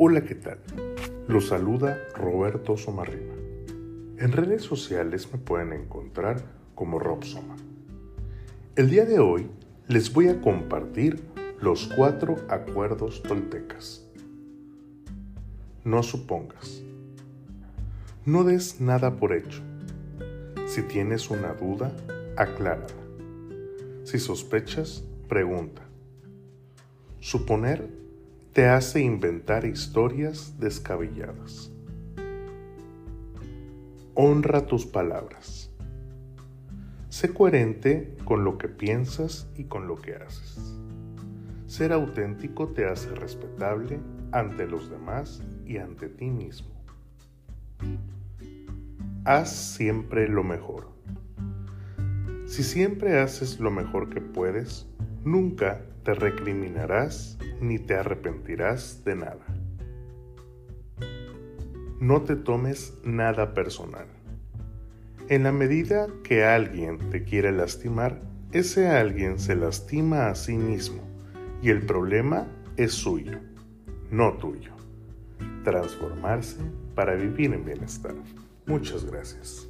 Hola, ¿qué tal? Los saluda Roberto Somarriba. En redes sociales me pueden encontrar como Rob Soma. El día de hoy les voy a compartir los cuatro acuerdos toltecas. No supongas. No des nada por hecho. Si tienes una duda, aclárala. Si sospechas, pregunta. Suponer te hace inventar historias descabelladas. Honra tus palabras. Sé coherente con lo que piensas y con lo que haces. Ser auténtico te hace respetable ante los demás y ante ti mismo. Haz siempre lo mejor. Si siempre haces lo mejor que puedes, nunca te recriminarás ni te arrepentirás de nada. No te tomes nada personal. En la medida que alguien te quiere lastimar, ese alguien se lastima a sí mismo y el problema es suyo, no tuyo. Transformarse para vivir en bienestar. Muchas gracias.